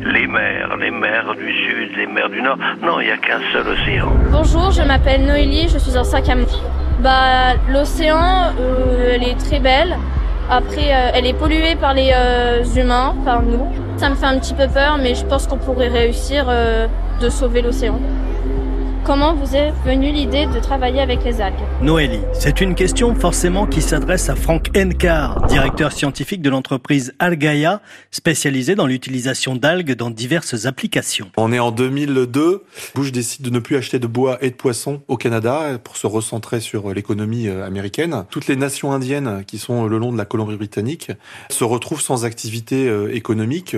Les mers, les mers du sud, les mers du nord. Non, il n'y a qu'un seul océan. Bonjour, je m'appelle Noélie, je suis en sac à Bah, l'océan, euh, elle est très belle. Après, euh, elle est polluée par les euh, humains, par nous. Ça me fait un petit peu peur, mais je pense qu'on pourrait réussir de sauver l'océan. Comment vous est venue l'idée de travailler avec les algues Noélie, c'est une question forcément qui s'adresse à Franck Enkar, directeur scientifique de l'entreprise Algaia, spécialisée dans l'utilisation d'algues dans diverses applications. On est en 2002, Bush décide de ne plus acheter de bois et de poissons au Canada pour se recentrer sur l'économie euh, américaine. Toutes les nations indiennes qui sont le long de la Colombie-Britannique se retrouvent sans activité euh, économique.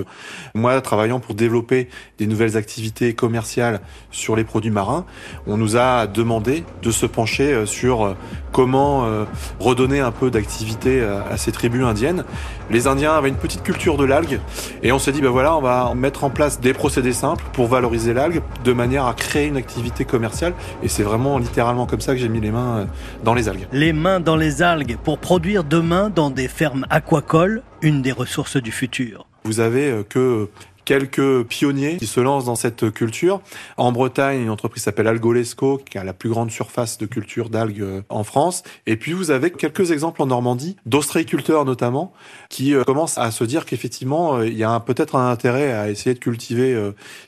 Moi, travaillant pour développer des nouvelles activités commerciales sur les produits marins, on nous a demandé de se pencher euh, sur euh, comment euh, redonner un peu d'activité à ces tribus indiennes. Les Indiens avaient une petite culture de l'algue et on s'est dit ben voilà, on va mettre en place des procédés simples pour valoriser l'algue de manière à créer une activité commerciale et c'est vraiment littéralement comme ça que j'ai mis les mains dans les algues. Les mains dans les algues pour produire demain dans des fermes aquacoles une des ressources du futur. Vous avez que quelques pionniers qui se lancent dans cette culture. En Bretagne, une entreprise s'appelle Algolesco, qui a la plus grande surface de culture d'algues euh, en France. Et puis vous avez quelques exemples en Normandie, d'ostréiculteurs notamment, qui euh, commencent à se dire qu'effectivement, euh, il y a peut-être un intérêt à essayer de cultiver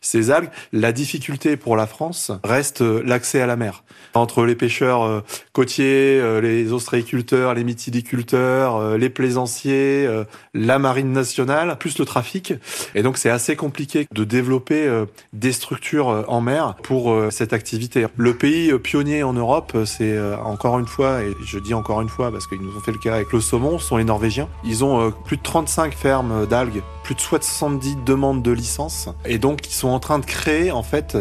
ces algues. La difficulté pour la France reste l'accès à la mer. Entre les pêcheurs côtiers, les ostréiculteurs, les mytiliculteurs, les plaisanciers, la marine nationale, plus le trafic. Et donc c'est assez compliqué de développer euh, des structures euh, en mer pour euh, cette activité. Le pays pionnier en Europe, c'est encore une fois, et je dis encore une fois parce qu'ils nous ont fait le cas avec le saumon, sont les Norvégiens. Ils ont plus de 35 fermes d'algues, plus de 70 demandes de licence, et donc ils sont en train de créer en fait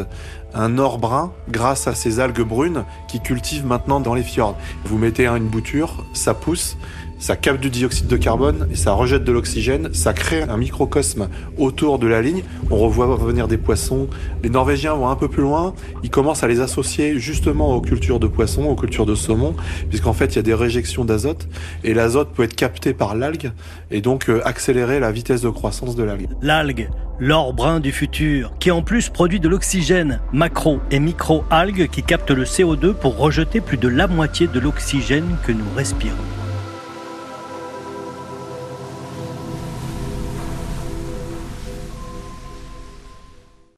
un or brun grâce à ces algues brunes qui cultivent maintenant dans les fjords. Vous mettez une bouture, ça pousse, ça capte du dioxyde de carbone et ça rejette de l'oxygène, ça crée un microcosme autour de la ligne. On revoit revenir des poissons. Les Norvégiens vont un peu plus loin, ils commencent à les associer justement aux cultures de poissons, aux cultures de saumon, puisqu'en fait il y a des réjections d'azote et l'azote peut être capté par l'algue et donc euh, accélérer la vitesse de croissance de l'algue. L'algue, l'or brun du futur, qui en plus produit de l'oxygène, macro et micro-algues qui captent le CO2 pour rejeter plus de la moitié de l'oxygène que nous respirons.